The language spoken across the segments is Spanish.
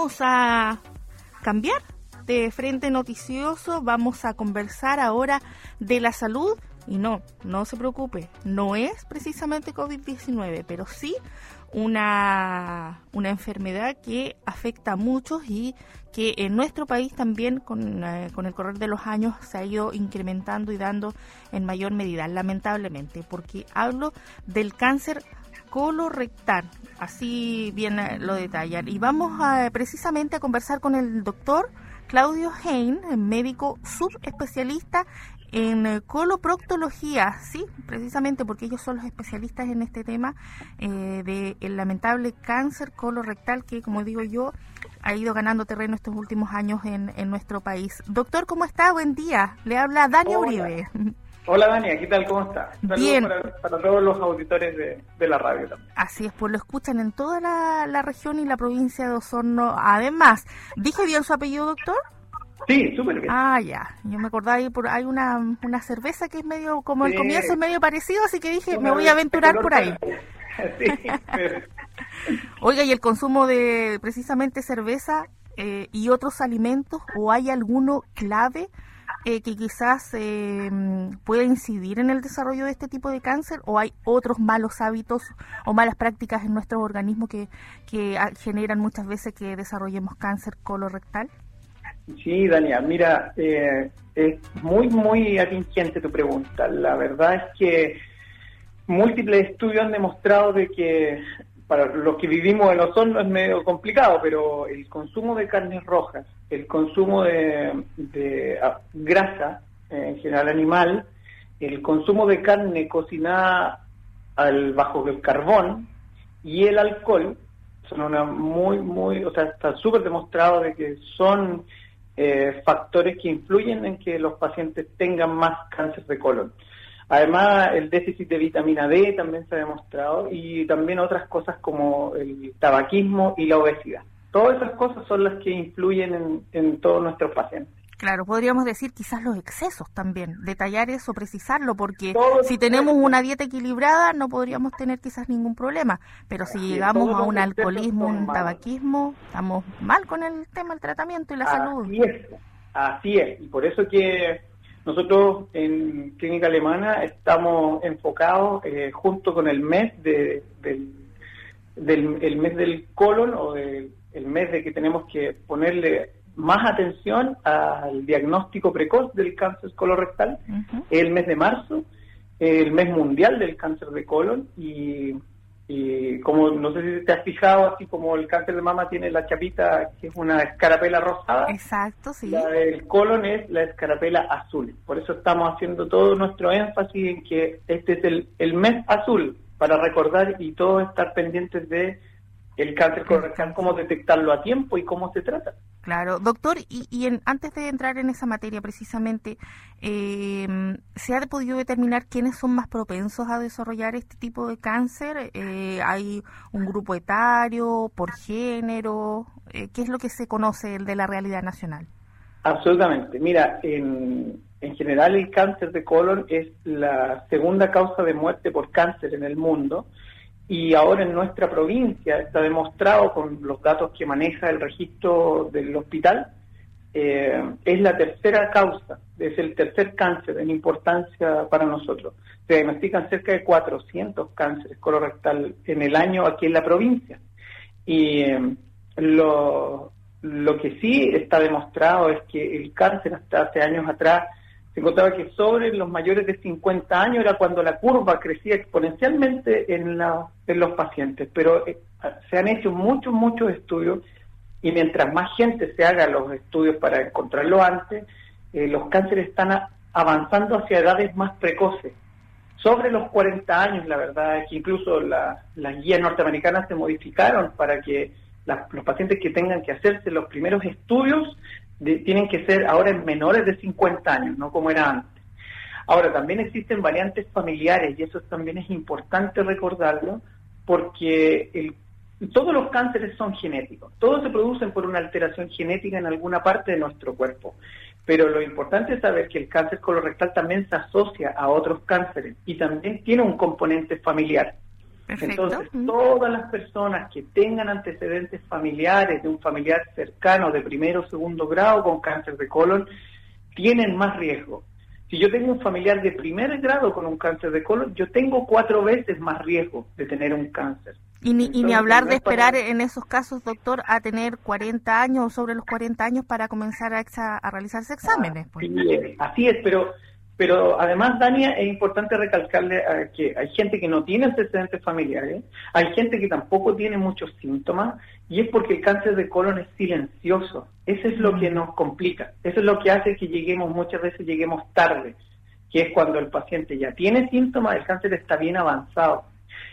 vamos a cambiar de frente noticioso, vamos a conversar ahora de la salud. Y no, no se preocupe, no es precisamente COVID-19, pero sí una, una enfermedad que afecta a muchos y que en nuestro país también con, eh, con, el correr de los años se ha ido incrementando y dando en mayor medida, lamentablemente, porque hablo del cáncer colorectal, así bien lo detallan. Y vamos a, precisamente a conversar con el doctor Claudio Hein, médico subespecialista en coloproctología, sí, precisamente porque ellos son los especialistas en este tema eh, del lamentable cáncer colorectal que, como digo yo, ha ido ganando terreno estos últimos años en, en nuestro país. Doctor, ¿cómo está? Buen día. Le habla Dani Uribe. Hola Dani, ¿qué tal? ¿Cómo está? Bien. Para, todos los auditores de, la radio también. Así es, pues lo escuchan en toda la, la región y la provincia de Osorno. Además, ¿dije bien su apellido, doctor? Sí, súper bien. Ah, ya. Yo me acordaba, ahí por, hay una, una cerveza que es medio, como el comienzo es medio parecido, así que dije, me voy a aventurar por ahí. Sí, Oiga, ¿y el consumo de precisamente cerveza eh, y otros alimentos, o hay alguno clave eh, que quizás eh, pueda incidir en el desarrollo de este tipo de cáncer, o hay otros malos hábitos o malas prácticas en nuestro organismo que, que generan muchas veces que desarrollemos cáncer colorectal? Sí, Daniel, mira, eh, es muy, muy atingente tu pregunta. La verdad es que múltiples estudios han demostrado de que para los que vivimos en Osorno es medio complicado, pero el consumo de carnes rojas, el consumo de, ah, grasa, en general animal, el consumo de carne cocinada al, bajo el carbón y el alcohol son una muy, muy, o sea, está súper demostrado de que son eh, factores que influyen en que los pacientes tengan más cáncer de colon. Además, el déficit de vitamina D también se ha demostrado y también otras cosas como el tabaquismo y la obesidad. Todas esas cosas son las que influyen en, en todos nuestros pacientes. Claro, podríamos decir quizás los excesos también, detallar eso, precisarlo, porque si tenemos una dieta equilibrada no podríamos tener quizás ningún problema, pero si llegamos a un alcoholismo, un tabaquismo, estamos mal con el tema del tratamiento y la salud. Así es, así es, y por eso que nosotros en Clínica Alemana estamos enfocados eh, junto con el mes de, del, el mes del colon o del el mes de que tenemos que ponerle más atención al diagnóstico precoz del cáncer colorectal, el mes de marzo, el mes mundial del cáncer de colon y, como no sé si te has fijado, así como el cáncer de mama tiene la chapita que es una escarapela rosada. Exacto, sí. La del colon es la escarapela azul. Por eso estamos haciendo todo nuestro énfasis en que este es el, el mes azul para recordar y todos estar pendientes de el cáncer colorectal, cómo detectarlo a tiempo y cómo se trata. Claro, doctor, y, y en, antes de entrar en esa materia precisamente, eh, ¿se ha podido determinar quiénes son más propensos a desarrollar este tipo de cáncer? Eh, ¿Hay un grupo etario, por género? Eh, ¿Qué es lo que se conoce de la realidad nacional? Absolutamente. Mira, en, en general el cáncer de colon es la segunda causa de muerte por cáncer en el mundo y ahora en nuestra provincia está demostrado con los datos que maneja el registro del hospital, eh, es la tercera causa, es el tercer cáncer en importancia para nosotros. Se diagnostican cerca de 400 cánceres colorectal en el año aquí en la provincia. Y eh, lo, lo que sí está demostrado es que el cáncer hasta hace años atrás se encontraba que sobre los mayores de 50 años era cuando la curva crecía exponencialmente en, los pacientes, pero eh, se han hecho muchos, muchos estudios y mientras más gente se haga los estudios para encontrarlo antes, eh, los cánceres están avanzando hacia edades más precoces. Sobre los 40 años, la verdad es que incluso las guías norteamericanas se modificaron para que los pacientes que tengan que hacerse los primeros estudios tienen que ser ahora en menores de 50 años, no como era antes. Ahora, también existen variantes familiares y eso también es importante recordarlo porque todos los cánceres son genéticos, todos se producen por una alteración genética en alguna parte de nuestro cuerpo. Pero lo importante es saber que el cáncer colorectal también se asocia a otros cánceres y también tiene un componente familiar. Entonces, todas las personas que tengan antecedentes familiares de un familiar cercano de primero o segundo grado con cáncer de colon tienen más riesgo. Si yo tengo un familiar de primer grado con un cáncer de colon, yo tengo cuatro veces más riesgo de tener un cáncer. Y ni, y ni hablar de esperar en esos casos, doctor, a tener 40 años o sobre los 40 años para comenzar a, a realizarse exámenes. Pues. así es, pero pero además, Dania, es importante recalcarle que hay gente que no tiene antecedentes familiares, hay gente que tampoco tiene muchos síntomas, y es porque el cáncer de colon es silencioso. Eso es lo que mm. nos complica. Eso es lo que hace que lleguemos, muchas veces lleguemos tarde, que es cuando el paciente ya tiene síntomas, el cáncer está bien avanzado.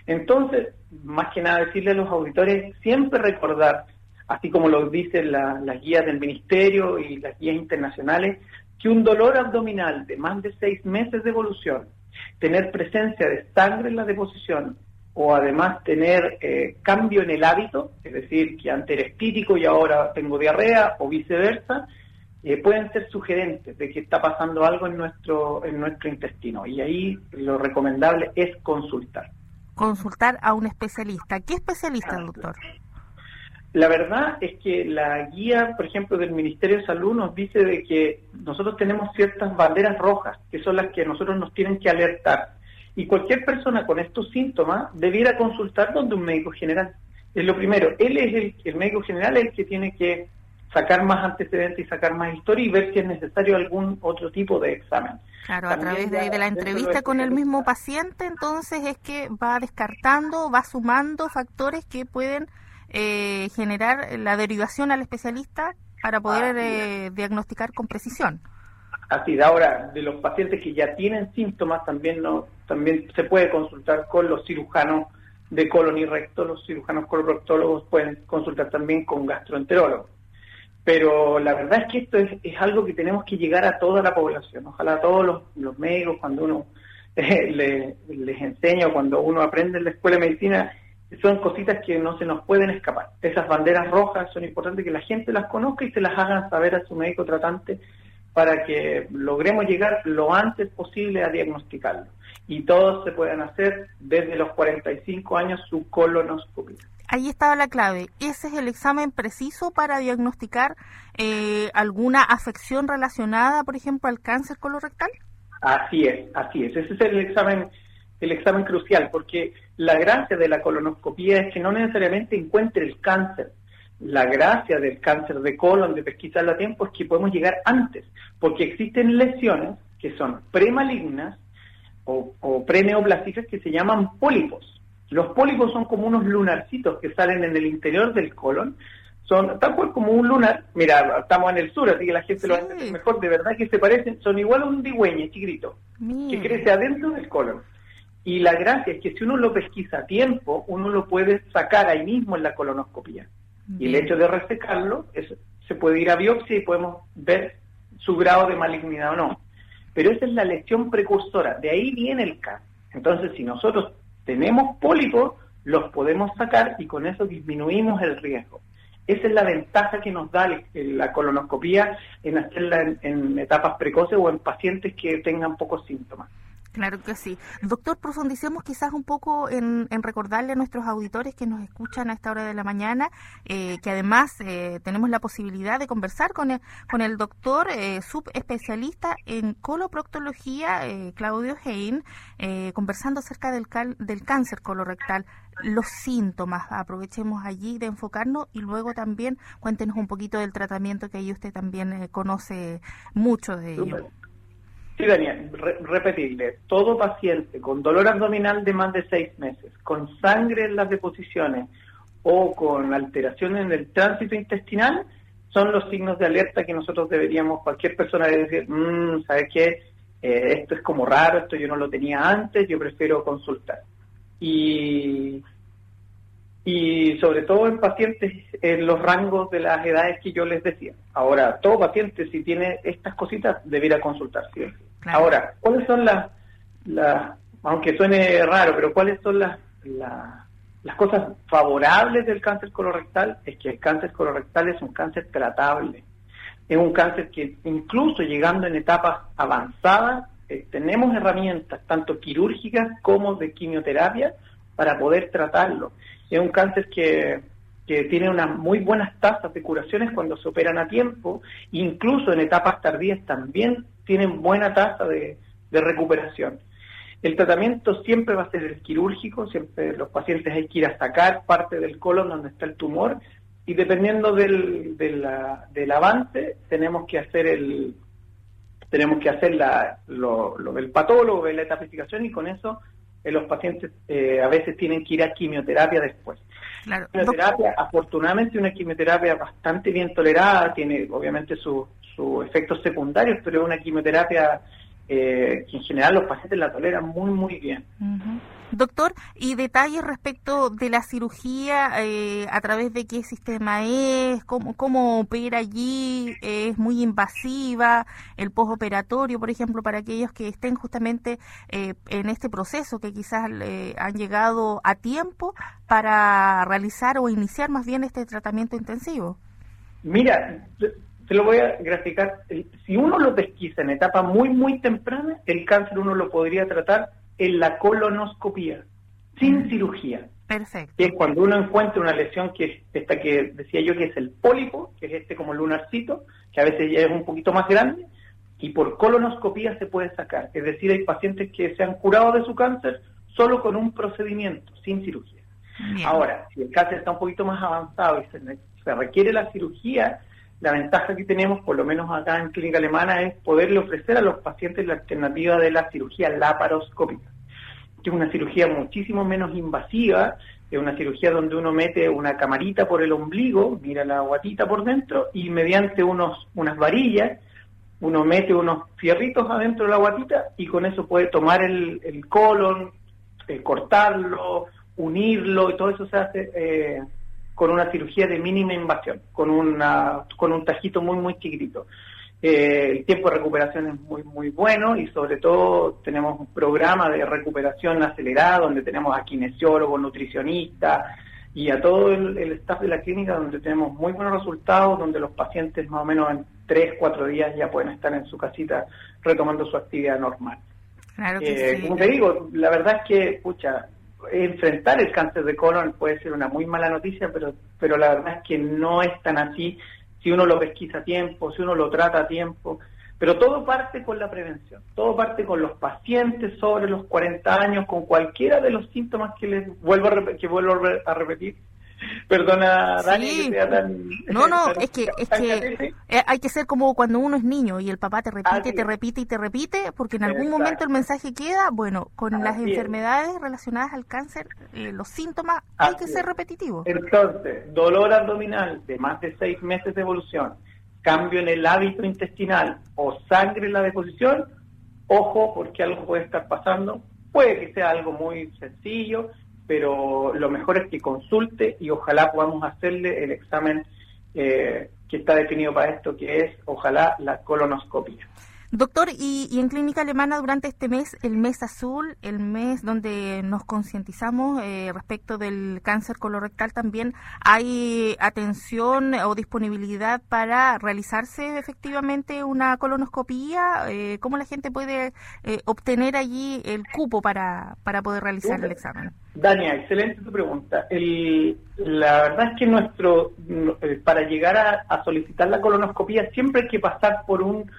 Entonces, más que nada decirle a los auditores, siempre recordar, así como lo dicen las guías del ministerio y las guías internacionales, que un dolor abdominal de más de seis meses de evolución, tener presencia de sangre en la deposición o además tener eh, cambio en el hábito, es decir, que antes era estítico y ahora tengo diarrea o viceversa, eh, pueden ser sugerentes de que está pasando algo en nuestro, en nuestro intestino. Y ahí lo recomendable es consultar. Consultar a un especialista. ¿Qué especialista, doctor? La verdad es que la guía, por ejemplo, del Ministerio de Salud nos dice de que nosotros tenemos ciertas banderas rojas, que son las que nosotros nos tienen que alertar. Y cualquier persona con estos síntomas debiera consultar donde un médico general. Es lo primero, él es el, el médico general el que tiene que sacar más antecedentes y sacar más historia y ver si es necesario algún otro tipo de examen. Claro, a través de, de, la entrevista con el mismo paciente, entonces es que va descartando, va sumando factores que pueden eh, generar la derivación al especialista para poder eh, diagnosticar con precisión. Así de ahora, de los pacientes que ya tienen síntomas, también no, también se puede consultar con los cirujanos de colon y recto, los cirujanos coloproctólogos pueden consultar también con gastroenterólogos. Pero la verdad es que esto es, es, algo que tenemos que llegar a toda la población. Ojalá a todos los, los médicos, cuando uno eh, les enseña o cuando uno aprende en la escuela de medicina, son cositas que no se nos pueden escapar. Esas banderas rojas son importantes que la gente las conozca y se las hagan saber a su médico tratante para que logremos llegar lo antes posible a diagnosticarlo. Y todos se pueden hacer desde los 45 años su colonoscopia. Ahí estaba la clave. ¿Ese es el examen preciso para diagnosticar eh, alguna afección relacionada, por ejemplo, al cáncer colorectal? Así es, así es. Ese es el examen el examen crucial, porque la gracia de la colonoscopía es que no necesariamente encuentre el cáncer. La gracia del cáncer de colon, de pesquisarlo a tiempo, es que podemos llegar antes, porque existen lesiones que son premalignas o, o preneoplásicas que se llaman pólipos. Los pólipos son como unos lunarcitos que salen en el interior del colon, son tal cual como un lunar. Mira, estamos en el sur, así que la gente lo va a mejor. De verdad que se parecen, son igual a un digüeñe chiquito, que crece adentro del colon. Y la gracia es que si uno lo pesquisa a tiempo, uno lo puede sacar ahí mismo en la colonoscopia. Y el hecho de resecarlo, se puede ir a biopsia y podemos ver su grado de malignidad o no. Pero esa es la lesión precursora, de ahí viene el cáncer. Entonces, si nosotros tenemos pólipos, los podemos sacar y con eso disminuimos el riesgo. Esa es la ventaja que nos da la colonoscopia en hacerla en etapas precoces o en pacientes que tengan pocos síntomas. Claro que sí. Doctor, profundicemos quizás un poco en, recordarle a nuestros auditores que nos escuchan a esta hora de la mañana, eh, que además eh, tenemos la posibilidad de conversar con el, con el doctor eh, subespecialista en coloproctología, Claudio Hein, conversando acerca del, del cáncer colorectal los síntomas. Aprovechemos allí de enfocarnos y luego también cuéntenos un poquito del tratamiento que ahí usted también conoce mucho de ello. Sí, Daniel, repetirle, todo paciente con dolor abdominal de más de seis meses, con sangre en las deposiciones o con alteraciones en el tránsito intestinal, son los signos de alerta que nosotros deberíamos, cualquier persona debe decir, mmm, ¿sabes qué? Eh, esto es como raro, esto yo no lo tenía antes, yo prefiero consultar. Y y sobre todo en pacientes en los rangos de las edades que yo les decía. Ahora, todo paciente si tiene estas cositas debiera consultar. Ahora, ¿cuáles son las, las, aunque suene raro, pero cuáles son las, las, cosas favorables del cáncer colorectal? Es que el cáncer colorectal es un cáncer tratable. Es un cáncer que incluso llegando en etapas avanzadas, eh, tenemos herramientas tanto quirúrgicas como de quimioterapia para poder tratarlo. Es un cáncer que, que tiene unas muy buenas tasas de curaciones cuando se operan a tiempo, incluso en etapas tardías también tienen buena tasa de, de recuperación. El tratamiento siempre va a ser el quirúrgico, siempre los pacientes hay que ir a sacar parte del colon donde está el tumor y dependiendo del, del avance tenemos que hacer el tenemos que hacer la, lo, del patólogo, la etapificación y con eso eh, los pacientes eh, a veces tienen que ir a quimioterapia después. Claro. Quimioterapia, afortunadamente una quimioterapia bastante bien tolerada, tiene obviamente sus efectos secundarios, pero es una quimioterapia eh, que en general los pacientes la toleran muy, muy bien. Doctor, y detalles respecto de la cirugía, eh, a través de qué sistema es, cómo, cómo opera allí, es muy invasiva, el postoperatorio, por ejemplo, para aquellos que estén justamente eh, en este proceso, que quizás han llegado a tiempo para realizar o iniciar más bien este tratamiento intensivo. Mira, se lo voy a graficar. Si uno lo pesquisa en etapa muy, muy temprana, el cáncer uno lo podría tratar en la colonoscopía, sin mm. cirugía. Perfecto. Que es cuando uno encuentra una lesión que es esta que decía yo que es el pólipo, que es este como lunarcito, que a veces ya es un poquito más grande, y por colonoscopía se puede sacar. Es decir, hay pacientes que se han curado de su cáncer solo con un procedimiento, sin cirugía. Ahora, si el cáncer está un poquito más avanzado y se requiere la cirugía, la ventaja que tenemos, por lo menos acá en Clínica Alemana, es poderle ofrecer a los pacientes la alternativa de la cirugía laparoscópica, que es una cirugía muchísimo menos invasiva, es una cirugía donde uno mete una camarita por el ombligo, mira la guatita por dentro, y mediante unos, unas varillas, uno mete unos fierritos adentro de la guatita y con eso puede tomar el, el colon, eh, cortarlo, unirlo, y todo eso se hace eh, con una cirugía de mínima invasión, con, una, con un tajito muy, muy chiquitito. Eh, el tiempo de recuperación es muy, muy bueno y sobre todo tenemos un programa de recuperación acelerada donde tenemos a kinesiólogos, nutricionistas y a todo el, staff de la clínica donde tenemos muy buenos resultados, donde los pacientes más o menos en 3, 4 días ya pueden estar en su casita retomando su actividad normal. Claro que eh, Como te digo, la verdad es que, pucha, enfrentar el cáncer de colon puede ser una muy mala noticia, pero, pero la verdad es que no es tan así si uno lo pesquisa a tiempo, si uno lo trata a tiempo. Pero todo parte con la prevención, todo parte con los pacientes sobre los 40 años, con cualquiera de los síntomas que les vuelvo que vuelvo a repetir, Perdona, Dani, No, no, es que, es que eh, hay que ser como cuando uno es niño y el papá te repite, te repite y te repite, porque en algún momento el mensaje queda, bueno, con las enfermedades relacionadas al cáncer, eh, los síntomas hay que ser repetitivos. Entonces, dolor abdominal de más de seis meses de evolución, cambio en el hábito intestinal o sangre en la deposición, ojo, porque algo puede estar pasando, puede que sea algo muy sencillo, pero lo mejor es que consulte y ojalá podamos hacerle el examen eh, que está definido para esto, que es ojalá la colonoscopia. Doctor, y, en Clínica Alemana durante este mes, el mes azul, el mes donde nos concientizamos eh, respecto del cáncer colorectal, también hay atención o disponibilidad para realizarse efectivamente una colonoscopía. Eh, ¿Cómo la gente puede eh, obtener allí el cupo para, para poder realizar el examen? Dania, excelente tu pregunta. la verdad es que nuestro para llegar a solicitar la colonoscopía siempre hay que pasar por un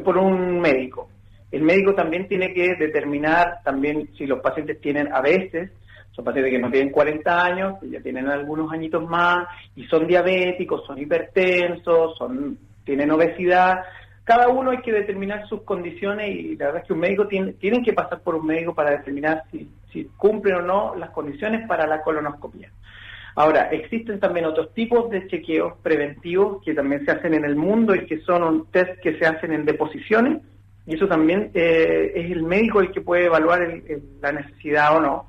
por un médico. El médico también tiene que determinar también si los pacientes tienen a veces, son pacientes que no tienen 40 años, ya tienen algunos añitos más y son diabéticos, son hipertensos, son tienen obesidad. Cada uno hay que determinar sus condiciones y la verdad es que un médico tiene tienen que pasar por un médico para determinar si, si cumplen o no las condiciones para la colonoscopia. Ahora, existen también otros tipos de chequeos preventivos que también se hacen en el mundo y que son un test que se hacen en deposiciones y eso también eh, es el médico el que puede evaluar la necesidad o no.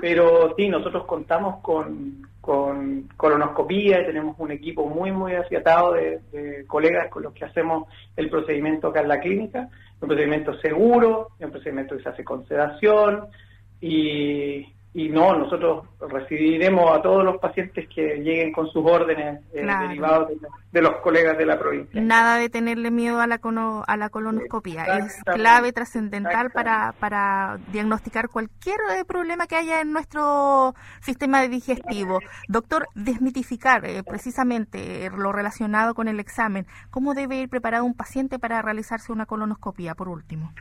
Pero sí, nosotros contamos con, con colonoscopía y tenemos un equipo muy, muy afiatado de, colegas con los que hacemos el procedimiento acá en la clínica. Un procedimiento seguro, un procedimiento que se hace con sedación y, y no, nosotros recibiremos a todos los pacientes que lleguen con sus órdenes eh, derivados de, los colegas de la provincia. Nada de tenerle miedo a la, a la colonoscopia, es clave, trascendental para, para diagnosticar cualquier eh, problema que haya en nuestro sistema digestivo. Doctor, desmitificar eh, precisamente lo relacionado con el examen, ¿cómo debe ir preparado un paciente para realizarse una colonoscopia, por último?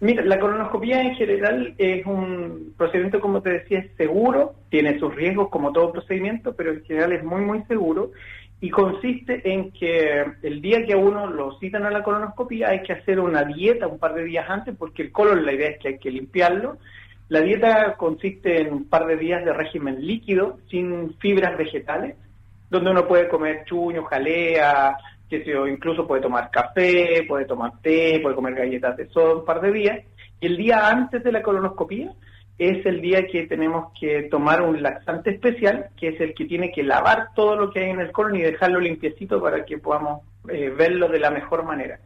Mira, la colonoscopia en general es un procedimiento, como te decía, es seguro, tiene sus riesgos como todo procedimiento, pero en general es muy, muy seguro y consiste en que el día que a uno lo citan a la colonoscopia hay que hacer una dieta un par de días antes, porque el colon la idea es que hay que limpiarlo. La dieta consiste en un par de días de régimen líquido, sin fibras vegetales, donde uno puede comer chuño, jalea, que incluso puede tomar café, puede tomar té, puede comer galletas de soda un par de días. Y el día antes de la colonoscopía es el día que tenemos que tomar un laxante especial, que es el que tiene que lavar todo lo que hay en el colon y dejarlo limpiecito para que podamos eh, verlo de la mejor manera.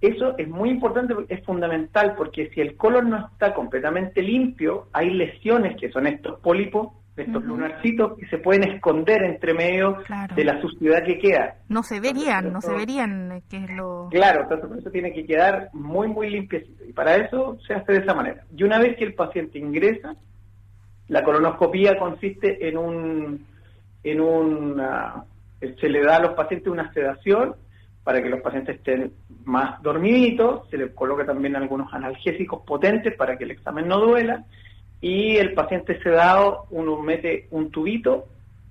Eso es muy importante, es fundamental, porque si el colon no está completamente limpio, hay lesiones que son estos pólipos estos lunarcitos que se pueden esconder entre medio de la suciedad que queda. No se verían, no se verían, eh, que es lo... Claro, entonces por eso tiene que quedar muy, muy limpiecito. Y para eso se hace de esa manera. Y una vez que el paciente ingresa, la colonoscopía consiste en un... En un se le da a los pacientes una sedación para que los pacientes estén más dormiditos, se les coloca también algunos analgésicos potentes para que el examen no duela, y el paciente sedado uno mete un tubito,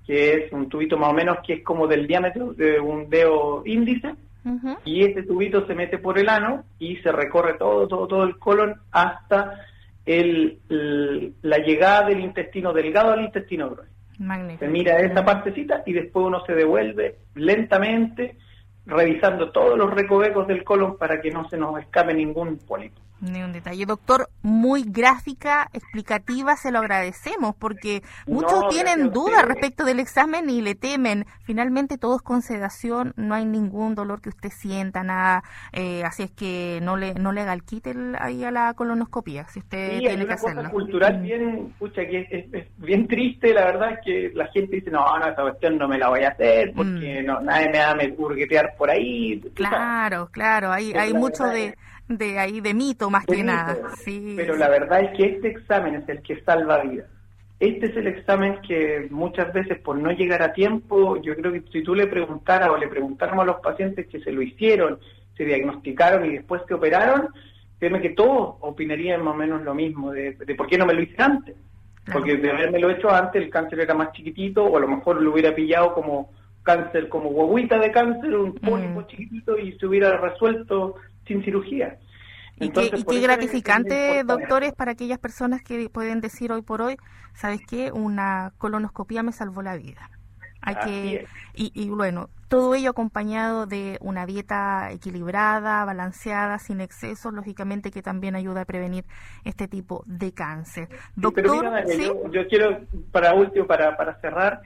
que es un tubito más o menos que es como del diámetro de un dedo índice, y ese tubito se mete por el ano y se recorre todo, todo, todo el colon hasta el, la llegada del intestino delgado al intestino grueso. Se mira esa partecita y después uno se devuelve lentamente revisando todos los recovecos del colon para que no se nos escape ningún pólipo. Ni un detalle. Doctor, muy gráfica, explicativa, se lo agradecemos porque muchos tienen dudas respecto del examen y le temen. Finalmente todo es con sedación, no hay ningún dolor que usted sienta, nada. Eh, así es que no le no le haga el kit ahí a la colonoscopia, si usted tiene que hacerlo. Cosa cultural mm. bien, pucha, que es, bien triste, la verdad, es que la gente dice, no, no, esa cuestión no me la voy a hacer porque mm. no, nadie me va a burguetear por ahí. Claro, claro, hay, hay mucho de de ahí de mito más que nada. Pero la verdad es que este examen es el que salva vidas. Este es el examen que muchas veces por no llegar a tiempo, yo creo que si tú le preguntaras o le preguntáramos a los pacientes que se lo hicieron, se diagnosticaron y después que operaron, créeme que todos opinarían más o menos lo mismo, de, por qué no me lo hice antes. Porque de haberme lo hecho antes el cáncer era más chiquitito o a lo mejor lo hubiera pillado como cáncer, como guaguita de cáncer, un pólipo mm. chiquitito y se hubiera resuelto sin cirugía. y qué, gratificante, doctores, para aquellas personas que pueden decir hoy por hoy, ¿sabes qué? Una colonoscopia me salvó la vida. Hay que y, bueno, todo ello acompañado de una dieta equilibrada, balanceada, sin excesos, lógicamente que también ayuda a prevenir este tipo de cáncer. Doctor, yo, quiero, para último, para, para cerrar,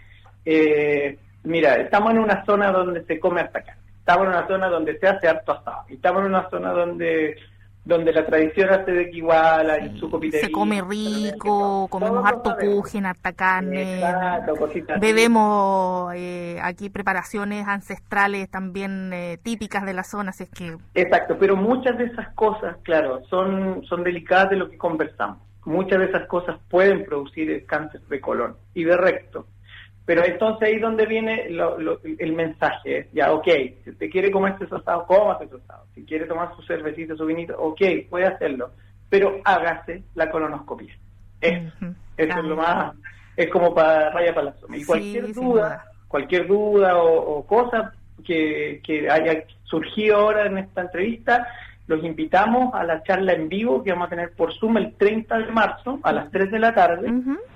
eh, mira, estamos en una zona donde se come hasta acá estamos en una zona donde se hace harto asado. Estamos en una zona donde donde la tradición hace de que igual hay su copitería. Se come rico, comemos harto cujen, harta carne, bebemos eh, aquí preparaciones ancestrales también eh, típicas de la zona, así es que... Exacto, pero muchas de esas cosas, claro, son, son delicadas de lo que conversamos. Muchas de esas cosas pueden producir el cáncer de colon y de recto. Pero entonces ahí es donde viene el mensaje, ya, ok, si usted quiere comer ese asado, coma ese asado. Si quiere tomar su cervecita, su vinito, ok, puede hacerlo, pero hágase la colonoscopia. Eso, eso es lo más, es como para raya para la sombra. Y cualquier duda, cualquier duda o, cosa que, que haya surgido ahora en esta entrevista, los invitamos a la charla en vivo que vamos a tener por Zoom el 30 de marzo a las 3 de la tarde,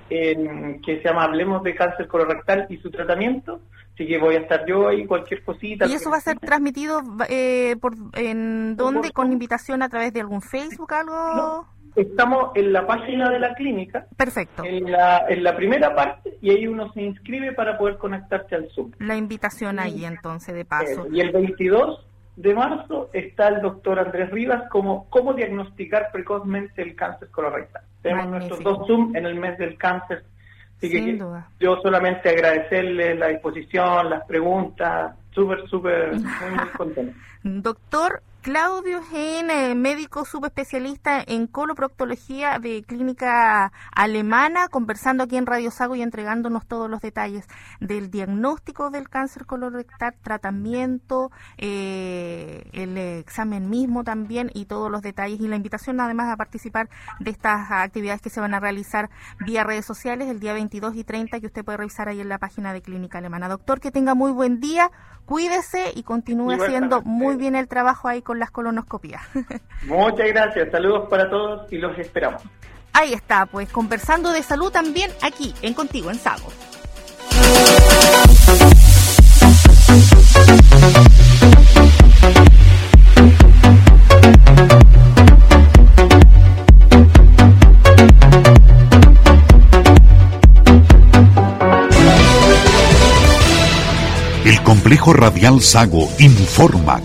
en, que se llama Hablemos de cáncer colorectal y su tratamiento. Así que voy a estar yo ahí, cualquier cosita. ¿Y eso va a ser transmitido eh, por, en dónde? ¿Con invitación a través de algún Facebook, algo? estamos en la página de la clínica. Perfecto. En la, en la primera parte y ahí uno se inscribe para poder conectarse al Zoom. La invitación ahí entonces, de paso. y el 22 de marzo está el doctor Andrés Rivas como cómo diagnosticar precozmente el cáncer colorectal. Tenemos nuestros dos Zoom en el mes del cáncer. Así que yo solamente agradecerle la disposición, las preguntas, súper, súper, muy contento. Doctor, Claudio Gen, médico subespecialista en coloproctología de clínica alemana, conversando aquí en Radio Sago y entregándonos todos los detalles del diagnóstico del cáncer colorectal, tratamiento, eh, el examen mismo también y todos los detalles y la invitación además a participar de estas actividades que se van a realizar vía redes sociales el día 22 y 30 que usted puede revisar ahí en la página de Clínica Alemana. Doctor, que tenga muy buen día, cuídese y continúe haciendo muy bien el trabajo ahí con las colonoscopías. Muchas gracias, saludos para todos y los esperamos. Ahí está, pues conversando de salud también aquí, en Contigo, en Sago. El complejo radial Sago informa